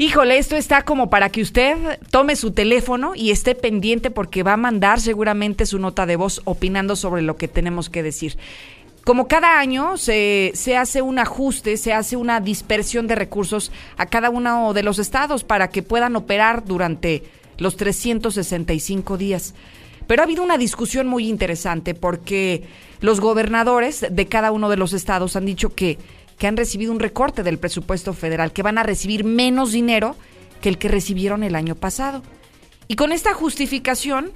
Híjole, esto está como para que usted tome su teléfono y esté pendiente porque va a mandar seguramente su nota de voz opinando sobre lo que tenemos que decir. Como cada año se, se, hace un ajuste, se hace una dispersión de recursos a cada uno de los estados para que puedan operar durante los 365 días. Pero ha habido una discusión muy interesante porque los gobernadores de cada uno de los estados han dicho que que han recibido un recorte del presupuesto federal, que van a recibir menos dinero que el que recibieron el año pasado. Y con esta justificación,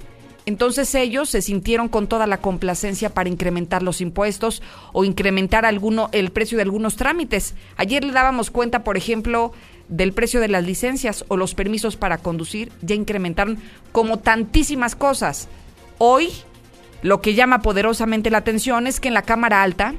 entonces ellos se sintieron con toda la complacencia para incrementar los impuestos o incrementar alguno, el precio de algunos trámites. Ayer le dábamos cuenta, por ejemplo, del precio de las licencias o los permisos para conducir, ya incrementaron como tantísimas cosas. Hoy, lo que llama poderosamente la atención es que en la Cámara Alta,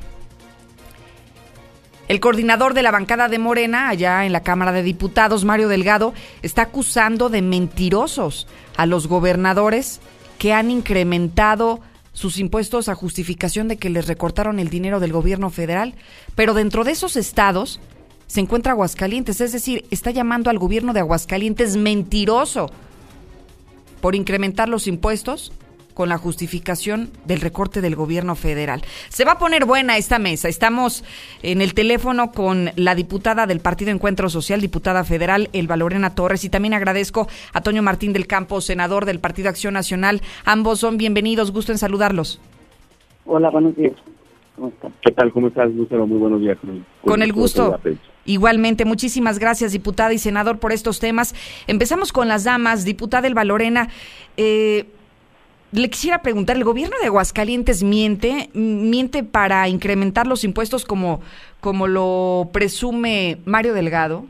el coordinador de la bancada de Morena, allá en la Cámara de Diputados, Mario Delgado, está acusando de mentirosos a los gobernadores que han incrementado sus impuestos a justificación de que les recortaron el dinero del gobierno federal. Pero dentro de esos estados se encuentra Aguascalientes, es decir, está llamando al gobierno de Aguascalientes mentiroso por incrementar los impuestos con la justificación del recorte del gobierno federal. Se va a poner buena esta mesa. Estamos en el teléfono con la diputada del Partido Encuentro Social, diputada federal Elba Lorena Torres, y también agradezco a Toño Martín del Campo, senador del Partido Acción Nacional. Ambos son bienvenidos, gusto en saludarlos. Hola, buenos días. ¿Cómo están? ¿Qué tal? ¿Cómo estás, Lucero? Muy buenos días. Con, el gusto. Igualmente, muchísimas gracias, diputada y senador, por estos temas. Empezamos con las damas. Diputada Elba Lorena, eh, le quisiera preguntar, ¿el gobierno de Aguascalientes miente, miente para incrementar los impuestos como, como lo presume Mario Delgado?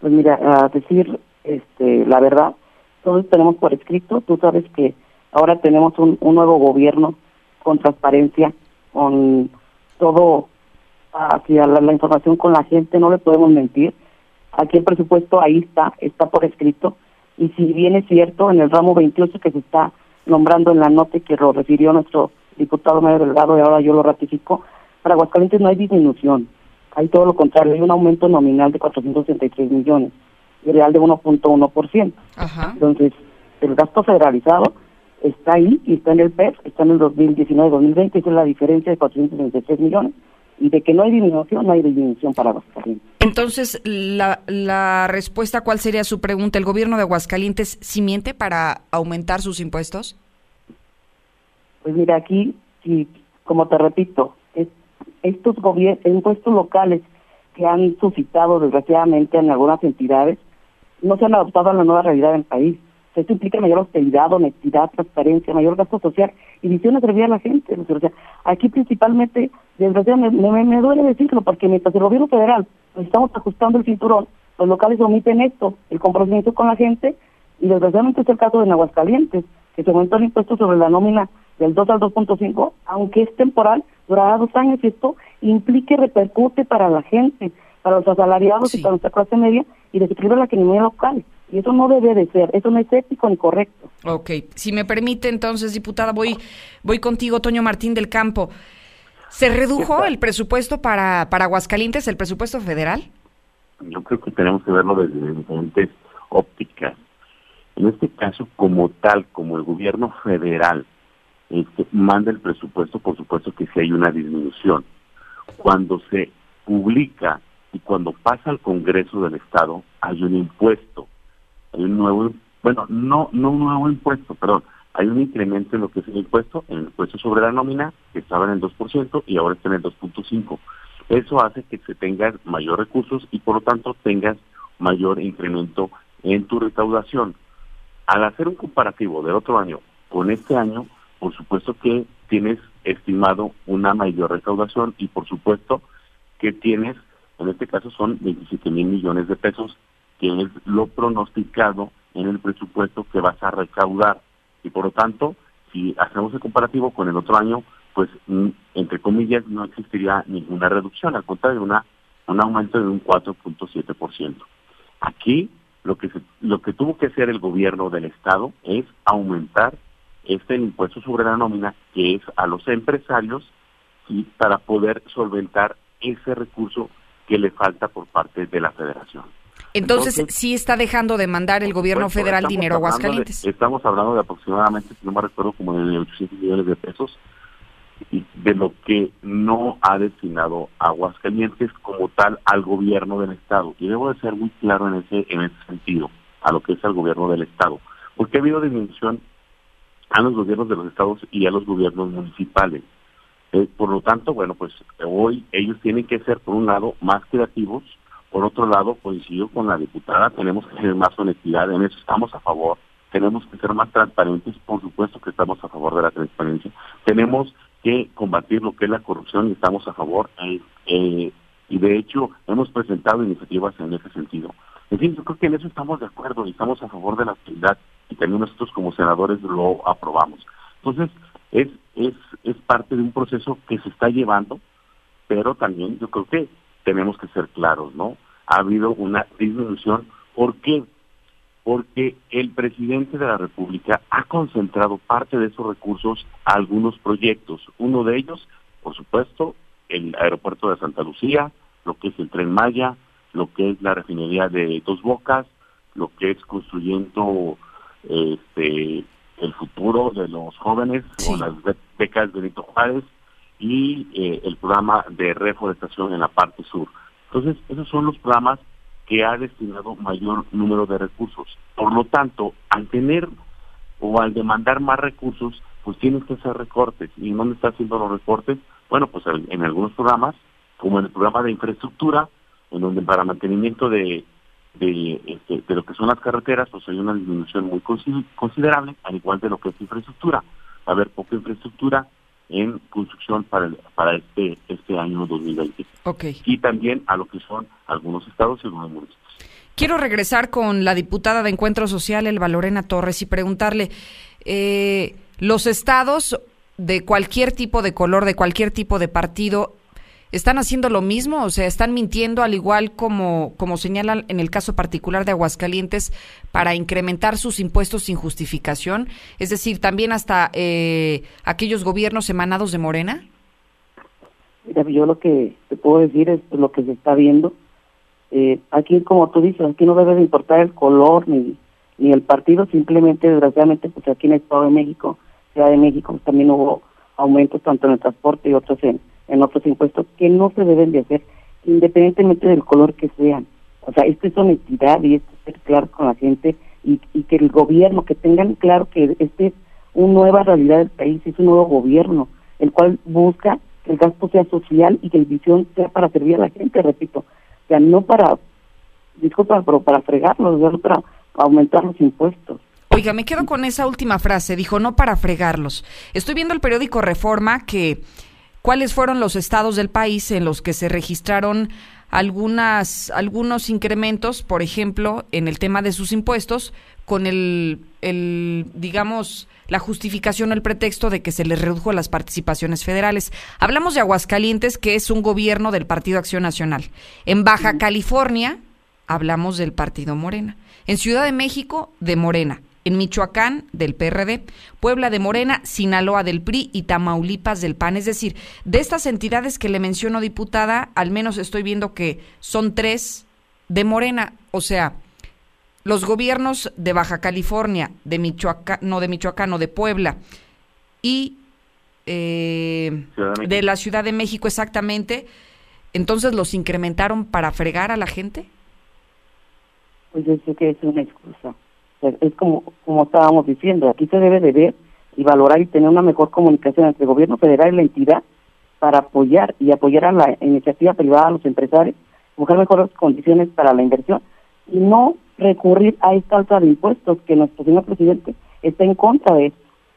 Pues mira, a decir este, la verdad, todos tenemos por escrito, tú sabes que ahora tenemos un, nuevo gobierno con transparencia, con todo hacia la, la, información con la gente, no le podemos mentir. Aquí el presupuesto ahí está, está por escrito. Y si bien es cierto, en el ramo 28 que se está nombrando en la nota que lo refirió nuestro diputado Mario Delgado y ahora yo lo ratifico, para Aguascalientes no hay disminución, hay todo lo contrario, hay un aumento nominal de 463 millones y real de 1.1%. Entonces, el gasto federalizado está ahí y está en el PEF, está en el 2019-2020, esa es la diferencia de 463 millones y de que no hay disminución, no hay disminución para Aguascalientes. Entonces, la, la respuesta, ¿cuál sería su pregunta? ¿El gobierno de Aguascalientes sí miente para aumentar sus impuestos? Pues mira, aquí, y como te repito, estos impuestos locales que han suscitado desgraciadamente en algunas entidades no se han adaptado a la nueva realidad del país. Esto implica mayor austeridad, honestidad, transparencia, mayor gasto social y visión de servir a la gente. O sea, aquí principalmente, desgraciadamente, me, me, duele decirlo, porque mientras el gobierno federal nos estamos ajustando el cinturón, los locales omiten esto, el compromiso con la gente, y desgraciadamente es el caso de Aguascalientes, que se aumentó el impuesto sobre la nómina del 2 al 2.5, aunque es temporal, durará dos años y esto implique repercute para la gente, para los asalariados y para nuestra clase media y desequilibra la economía local. Y eso no debe de ser, eso no es ético ni correcto. Ok, si me permite entonces, diputada, voy, voy contigo, Toño Martín del Campo. ¿Se redujo el presupuesto para, para Aguascalientes, el presupuesto federal? Yo creo que tenemos que verlo desde diferentes ópticas. En este caso, como tal, como el gobierno federal este, manda el presupuesto, por supuesto que sí hay una disminución. Cuando se publica y cuando pasa al Congreso del Estado, hay un impuesto hay un nuevo, bueno, no, no un nuevo impuesto, perdón, hay un incremento en lo que es el impuesto, en el impuesto sobre la nómina, que estaba en el 2% y ahora está en el 2.5%. Eso hace que se tengan mayor recursos y por lo tanto tengas mayor incremento en tu recaudación. Al hacer un comparativo del otro año con este año, por supuesto que tienes estimado una mayor recaudación y por supuesto que tienes, en este caso son 27 mil millones de pesos que es lo pronosticado en el presupuesto que vas a recaudar. Y por lo tanto, si hacemos el comparativo con el otro año, pues mm, entre comillas no existiría ninguna reducción, al contrario, una, un aumento de un 4.7%. Aquí lo que, lo que tuvo que hacer el gobierno del Estado es aumentar este impuesto sobre la nómina, que es a los empresarios, y para poder solventar ese recurso que le falta por parte de la federación. Entonces, sí está dejando de mandar el gobierno federal dinero a Aguascalientes. estamos hablando de aproximadamente, si no me recuerdo, como de 800 millones de pesos de lo que no ha destinado Aguascalientes como tal al gobierno del Estado. Y debo de ser muy claro en ese, en ese sentido, a lo que es el gobierno del Estado. Porque ha habido disminución a los gobiernos de los estados y a los gobiernos municipales. Eh, por lo tanto, bueno, pues hoy ellos tienen que ser, por un lado, más creativos, por otro lado, coincido con la diputada, tenemos que tener más honestidad, en eso estamos a favor, tenemos que ser más transparentes, por supuesto que estamos a favor de la transparencia, tenemos que combatir lo que es la corrupción y estamos a favor. Eh, eh, y de hecho hemos presentado iniciativas en ese sentido. En fin, yo creo que en eso estamos de acuerdo y estamos a favor de la actividad y también nosotros como senadores lo aprobamos. Entonces, es, es, es parte de un proceso que se está llevando, pero también yo creo que tenemos que ser claros, ¿no? Ha habido una disminución. ¿Por qué? porque el presidente de la República ha concentrado parte de esos recursos a algunos proyectos. Uno de ellos, por supuesto, el aeropuerto de Santa Lucía, lo que es el tren Maya, lo que es la refinería de Dos Bocas, lo que es construyendo este el futuro de los jóvenes con las becas de Benito Juárez y eh, el programa de reforestación en la parte sur. Entonces, esos son los programas que ha destinado mayor número de recursos. Por lo tanto, al tener o al demandar más recursos, pues tienes que hacer recortes. ¿Y dónde está haciendo los recortes? Bueno, pues en algunos programas, como en el programa de infraestructura, en donde para mantenimiento de, de, este, de lo que son las carreteras, pues hay una disminución muy considerable, al igual de lo que es infraestructura. A haber poca infraestructura, en construcción para, para este, este año 2020. Okay. Y también a lo que son algunos estados y algunos municipios. Quiero regresar con la diputada de Encuentro Social, Elba Lorena Torres, y preguntarle, eh, los estados de cualquier tipo de color, de cualquier tipo de partido, ¿Están haciendo lo mismo? O sea, ¿están mintiendo al igual como, como señalan en el caso particular de Aguascalientes para incrementar sus impuestos sin justificación? Es decir, también hasta eh, aquellos gobiernos emanados de Morena. Mira, yo lo que te puedo decir es lo que se está viendo. Eh, aquí, como tú dices, aquí no debe de importar el color ni, ni el partido, simplemente, desgraciadamente, pues aquí en el Estado de México, Ciudad de México, también hubo aumentos tanto en el transporte y otros en en otros impuestos que no se deben de hacer independientemente del color que sean. O sea, esto es honestidad y esto es ser claro con la gente y, y que el gobierno, que tengan claro que este es una nueva realidad del país, es un nuevo gobierno, el cual busca que el gasto sea social y que la visión sea para servir a la gente, repito. O sea, no para, disculpa, pero para fregarlos, para aumentar los impuestos. Oiga, me quedo con esa última frase, dijo, no para fregarlos. Estoy viendo el periódico Reforma que cuáles fueron los estados del país en los que se registraron algunas algunos incrementos, por ejemplo, en el tema de sus impuestos con el, el digamos la justificación o el pretexto de que se les redujo las participaciones federales. Hablamos de Aguascalientes, que es un gobierno del Partido Acción Nacional. En Baja California hablamos del Partido Morena. En Ciudad de México, de Morena en Michoacán del PRD, Puebla de Morena, Sinaloa del PRI y Tamaulipas del PAN. Es decir, de estas entidades que le menciono, diputada, al menos estoy viendo que son tres de Morena. O sea, los gobiernos de Baja California, de Michoacán, no de Michoacán, o de Puebla y eh, de, de la Ciudad de México exactamente, entonces los incrementaron para fregar a la gente. Pues yo sé que es una excusa es como, como estábamos diciendo, aquí se debe de ver y valorar y tener una mejor comunicación entre el gobierno federal y la entidad para apoyar y apoyar a la iniciativa privada, a los empresarios, buscar mejores condiciones para la inversión y no recurrir a esta alta de impuestos que nuestro señor presidente está en contra de eso.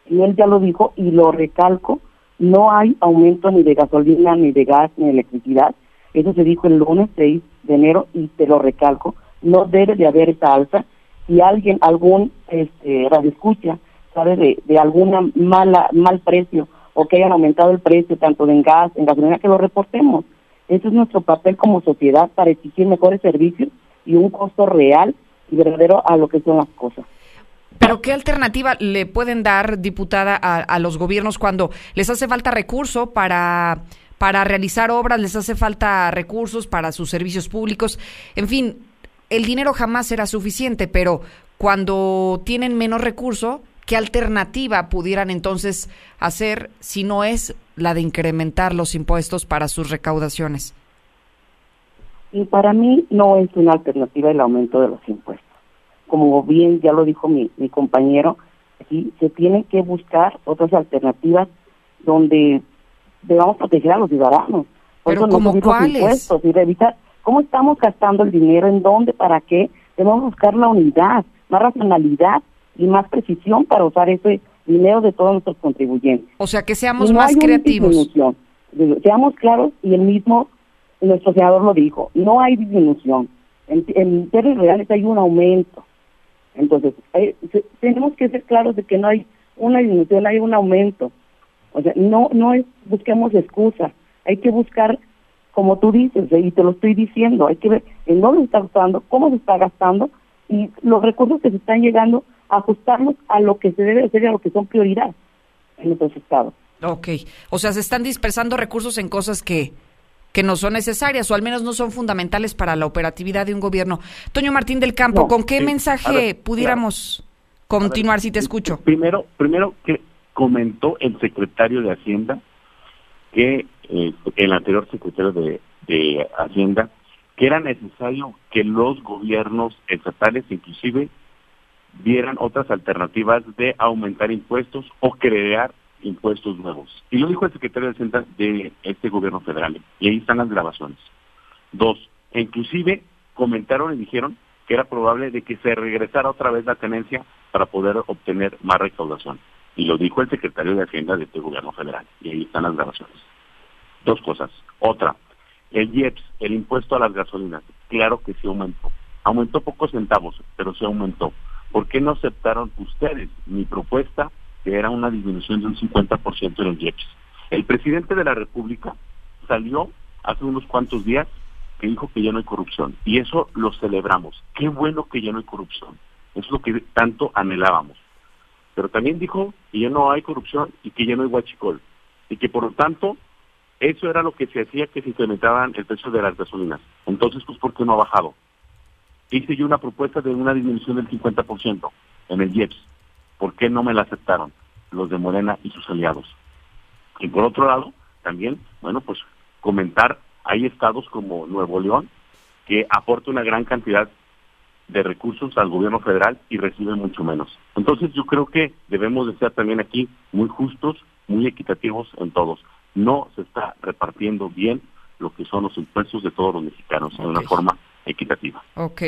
Y él ya lo dijo y lo recalco, no hay aumento ni de gasolina, ni de gas, ni de electricidad. Eso se dijo el lunes 6 de enero y te lo recalco, no debe de haber esa alza si alguien, algún este, escucha sabe de, de alguna mala mal precio o que hayan aumentado el precio tanto en gas, en gasolina, que lo reportemos. Ese es nuestro papel como sociedad para exigir mejores servicios y un costo real y verdadero a lo que son las cosas. Pero ¿qué alternativa le pueden dar, diputada, a, a los gobiernos cuando les hace falta recurso para, para realizar obras, les hace falta recursos para sus servicios públicos? En fin, el dinero jamás será suficiente, pero cuando tienen menos recurso, ¿qué alternativa pudieran entonces hacer si no es la de incrementar los impuestos para sus recaudaciones? Y para mí no es una alternativa el aumento de los impuestos. Como bien ya lo dijo mi, mi compañero, aquí se tienen que buscar otras alternativas donde debamos proteger a los ciudadanos. Por Pero como cuáles? Impuestos y cómo estamos gastando el dinero, en dónde, para qué. Debemos buscar la unidad, más racionalidad y más precisión para usar ese dinero de todos nuestros contribuyentes. O sea, que seamos más creativos. Seamos claros y el mismo, nuestro senador lo dijo, no hay disminución. En, en términos reales hay un aumento. Entonces, eh, tenemos que ser claros de que no hay una disminución, hay un aumento. O sea, no, no es, busquemos excusas, hay que buscar, como tú dices, y te lo estoy diciendo, hay que ver en dónde se está gastando, cómo se está gastando y los recursos que se están llegando, ajustarlos a lo que se debe hacer y a lo que son prioridad en nuestros estados. Ok, o sea, se están dispersando recursos en cosas que, que no son necesarias o al menos no son fundamentales para la operatividad de un gobierno. Toño Martín del Campo, ¿con qué mensaje pudiéramos continuar si te escucho? Primero, primero que comentó el secretario de Hacienda que eh, el anterior secretario de, Hacienda que era necesario que los gobiernos estatales inclusive vieran otras alternativas de aumentar impuestos o crear impuestos nuevos. Y lo dijo el secretario de Hacienda de este gobierno federal. Y ahí están las grabaciones. Dos, e inclusive comentaron y dijeron que era probable de que se regresara otra vez la tenencia para poder obtener más recaudación. Y lo dijo el secretario de Hacienda de este gobierno federal. Y ahí están las grabaciones. Dos cosas. Otra, el IEPS, el impuesto a las gasolinas, claro que sí aumentó. Aumentó pocos centavos, pero sí aumentó. ¿Por qué no aceptaron ustedes mi propuesta, que era una disminución de un 50% en el IEPS? El presidente de la República salió hace unos cuantos días que dijo que ya no hay corrupción. Y eso lo celebramos. Qué bueno que ya no hay corrupción. Es lo que tanto anhelábamos pero también dijo que ya no hay corrupción y que ya no hay huachicol, y que por lo tanto eso era lo que se hacía que se incrementaban el precio de las gasolinas. Entonces, pues, ¿por qué no ha bajado? Hice yo una propuesta de una disminución del 50% en el IEPS. ¿Por qué no me la aceptaron los de Morena y sus aliados? Y por otro lado, también, bueno, pues comentar, hay estados como Nuevo León que aporta una gran cantidad de recursos al gobierno federal y reciben mucho menos. Entonces yo creo que debemos de ser también aquí muy justos, muy equitativos en todos. No se está repartiendo bien lo que son los impuestos de todos los mexicanos de una forma equitativa. Ok.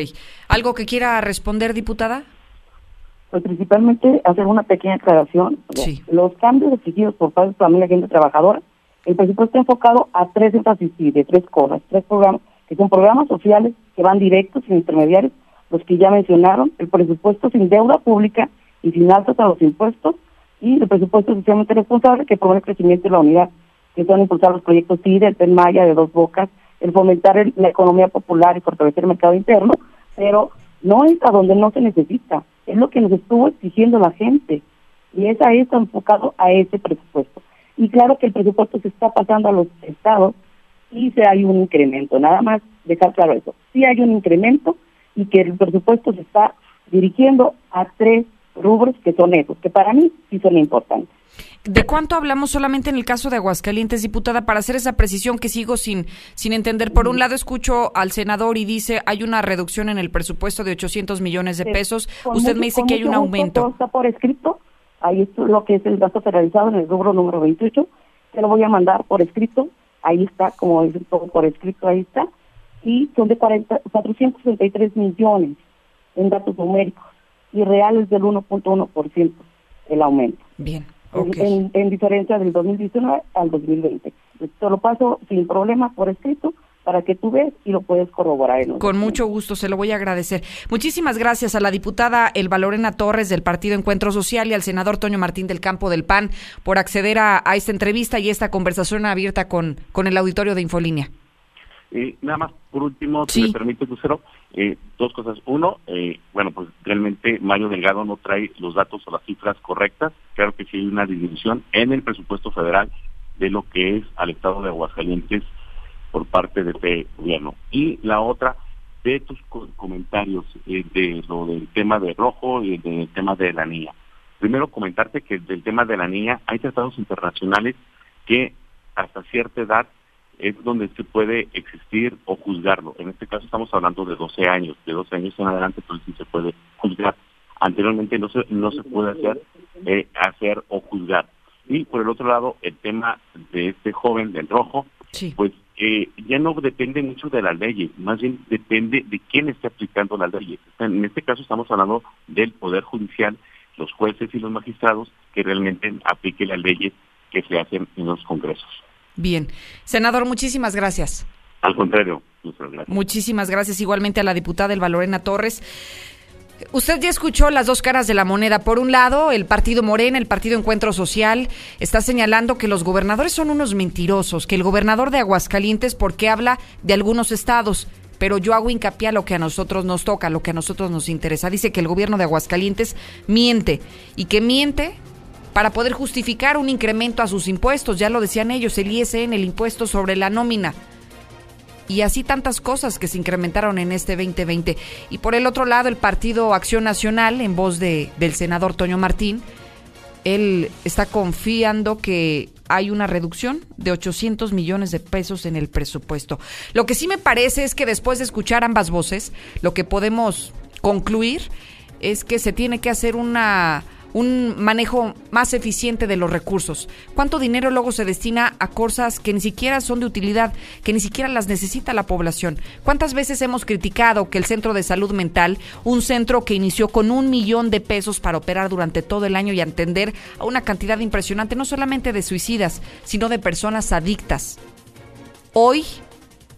¿Algo que quiera responder, diputada? Pues principalmente hacer una pequeña aclaración. Sí. Los cambios exigidos por parte de familia gente trabajadora, el presupuesto está enfocado a tres énfasis de tres cosas, tres programas, que son programas sociales que van directos, sin intermediarios, los que ya mencionaron, el presupuesto sin deuda pública y sin altas a los impuestos, y el presupuesto socialmente responsable que promueve el crecimiento de la unidad, que son impulsar los proyectos CIDE, el PEN Maya, de Dos Bocas, el fomentar la economía popular y fortalecer el mercado interno, pero no es a donde no se necesita, es lo que nos estuvo exigiendo la gente, y es a eso enfocado a ese presupuesto. Y claro que el presupuesto se está pasando a los estados y se hay un incremento, nada más dejar claro eso, sí hay un incremento, y que el presupuesto se está dirigiendo a tres rubros que son esos, que para mí sí son importantes. ¿De cuánto hablamos solamente en el caso de Aguascalientes, diputada? Para hacer esa precisión que sigo sin, sin entender. Por un lado, escucho al senador y dice hay una reducción en el presupuesto de 800 millones de pesos. Usted me dice que hay un aumento. está por escrito. Ahí es lo que es el gasto federalizado en el rubro número 28. Se lo voy a mandar por escrito. Ahí está, como dicen todo por escrito, ahí está y son de 40, 463 millones en datos numéricos y reales del 1.1% el aumento. Bien. En, en, diferencia del 2019 al 2020. Te lo paso sin problema por escrito para que tú veas y lo puedes corroborar. Con mucho gusto, se lo voy a agradecer. Muchísimas gracias a la diputada Elba Lorena Torres del Partido Encuentro Social y al senador Toño Martín del Campo del PAN por acceder a, a esta entrevista y esta conversación abierta con, con el auditorio de Infolínea. Eh, nada más, por último, si me permite, Lucero, eh, dos cosas. Uno, eh, bueno, pues realmente Mario Delgado no trae los datos o las cifras correctas. Claro que sí hay una disminución en el presupuesto federal de lo que es al Estado de Aguascalientes por parte de este gobierno. Y la otra, de tus comentarios eh, de lo del tema de rojo y del tema de la niña. Primero comentarte que del tema de la niña hay tratados internacionales que hasta cierta edad es donde se puede existir o juzgarlo. En este caso estamos hablando de 12 años, de 12 años en adelante, entonces sí se puede juzgar. Anteriormente no se, no se puede hacer, eh, hacer o juzgar. Y por el otro lado, el tema de este joven del rojo, pues eh, ya no depende mucho de las leyes, más bien depende de quién esté aplicando las leyes. En este caso estamos hablando del Poder Judicial, los jueces y los magistrados que realmente apliquen las leyes que se hacen en los congresos. Bien. Senador, muchísimas gracias. Al contrario, Muchísimas gracias igualmente a la diputada Elba Lorena Torres. Usted ya escuchó las dos caras de la moneda. Por un lado, el partido Morena, el partido Encuentro Social, está señalando que los gobernadores son unos mentirosos, que el gobernador de Aguascalientes, porque habla de algunos estados, pero yo hago hincapié a lo que a nosotros nos toca, a lo que a nosotros nos interesa. Dice que el gobierno de Aguascalientes miente y que miente para poder justificar un incremento a sus impuestos. Ya lo decían ellos, el ISN, el impuesto sobre la nómina y así tantas cosas que se incrementaron en este 2020. Y por el otro lado, el Partido Acción Nacional, en voz de, del senador Toño Martín, él está confiando que hay una reducción de 800 millones de pesos en el presupuesto. Lo que sí me parece es que después de escuchar ambas voces, lo que podemos concluir es que se tiene que hacer una un manejo más eficiente de los recursos. ¿Cuánto dinero luego se destina a cosas que ni siquiera son de utilidad, que ni siquiera las necesita la población? ¿Cuántas veces hemos criticado que el Centro de Salud Mental, un centro que inició con un millón de pesos para operar durante todo el año y atender a una cantidad impresionante, no solamente de suicidas, sino de personas adictas, hoy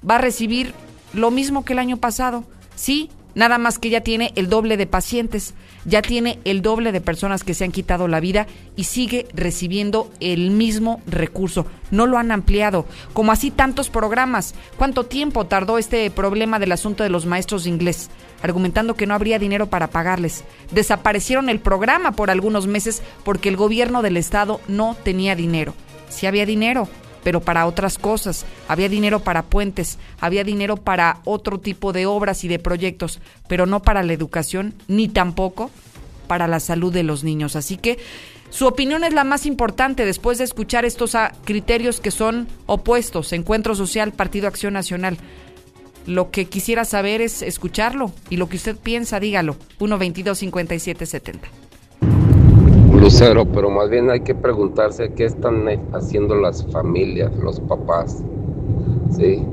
va a recibir lo mismo que el año pasado? Sí, nada más que ya tiene el doble de pacientes ya tiene el doble de personas que se han quitado la vida y sigue recibiendo el mismo recurso. No lo han ampliado, como así tantos programas. ¿Cuánto tiempo tardó este problema del asunto de los maestros de inglés? argumentando que no habría dinero para pagarles. Desaparecieron el programa por algunos meses porque el gobierno del estado no tenía dinero. Si había dinero, pero para otras cosas. Había dinero para puentes, había dinero para otro tipo de obras y de proyectos, pero no para la educación, ni tampoco para la salud de los niños. Así que su opinión es la más importante después de escuchar estos ah, criterios que son opuestos, Encuentro Social, Partido Acción Nacional. Lo que quisiera saber es escucharlo y lo que usted piensa, dígalo. 1 22 57 70 Lucero, pero más bien hay que preguntarse qué están haciendo las familias, los papás. Sí,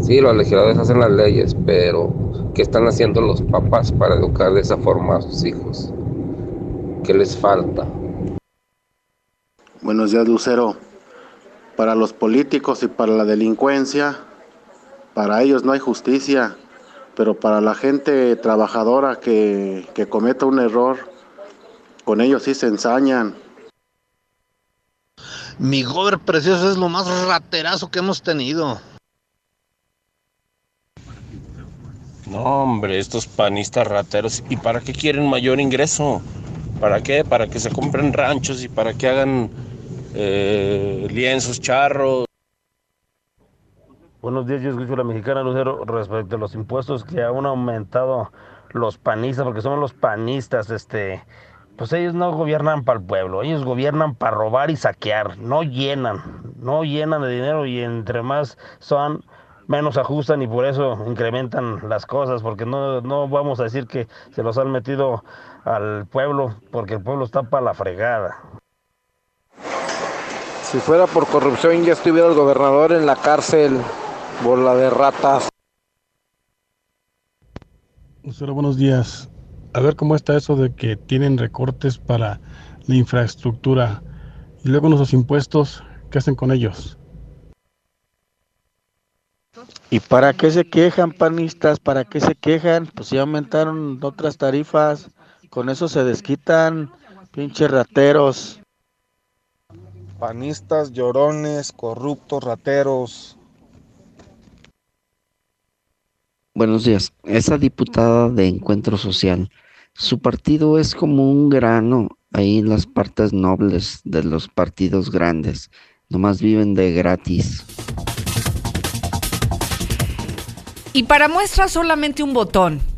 sí, los legisladores hacen las leyes, pero ¿qué están haciendo los papás para educar de esa forma a sus hijos? ¿Qué les falta? Buenos días, Lucero. Para los políticos y para la delincuencia, para ellos no hay justicia, pero para la gente trabajadora que, que cometa un error, con ellos sí se ensañan. Mi gober precioso es lo más raterazo que hemos tenido. No, hombre, estos panistas rateros. ¿Y para qué quieren mayor ingreso? ¿Para qué? Para que se compren ranchos y para que hagan eh, lienzos, charros. Buenos días, yo escucho la mexicana Lucero respecto a los impuestos que han aumentado los panistas, porque somos los panistas, este, pues ellos no gobiernan para el pueblo, ellos gobiernan para robar y saquear, no llenan, no llenan de dinero y entre más son, menos ajustan y por eso incrementan las cosas, porque no, no vamos a decir que se los han metido al pueblo, porque el pueblo está para la fregada. Si fuera por corrupción ya estuviera el gobernador en la cárcel por la de ratas. buenos días a ver cómo está eso de que tienen recortes para la infraestructura y luego nuestros impuestos, ¿qué hacen con ellos? ¿Y para qué se quejan, panistas? ¿Para qué se quejan? Pues ya aumentaron otras tarifas, con eso se desquitan, pinches rateros. Panistas, llorones, corruptos, rateros. Buenos días. Esa diputada de Encuentro Social su partido es como un grano ahí en las partes nobles de los partidos grandes. Nomás viven de gratis. Y para muestra solamente un botón.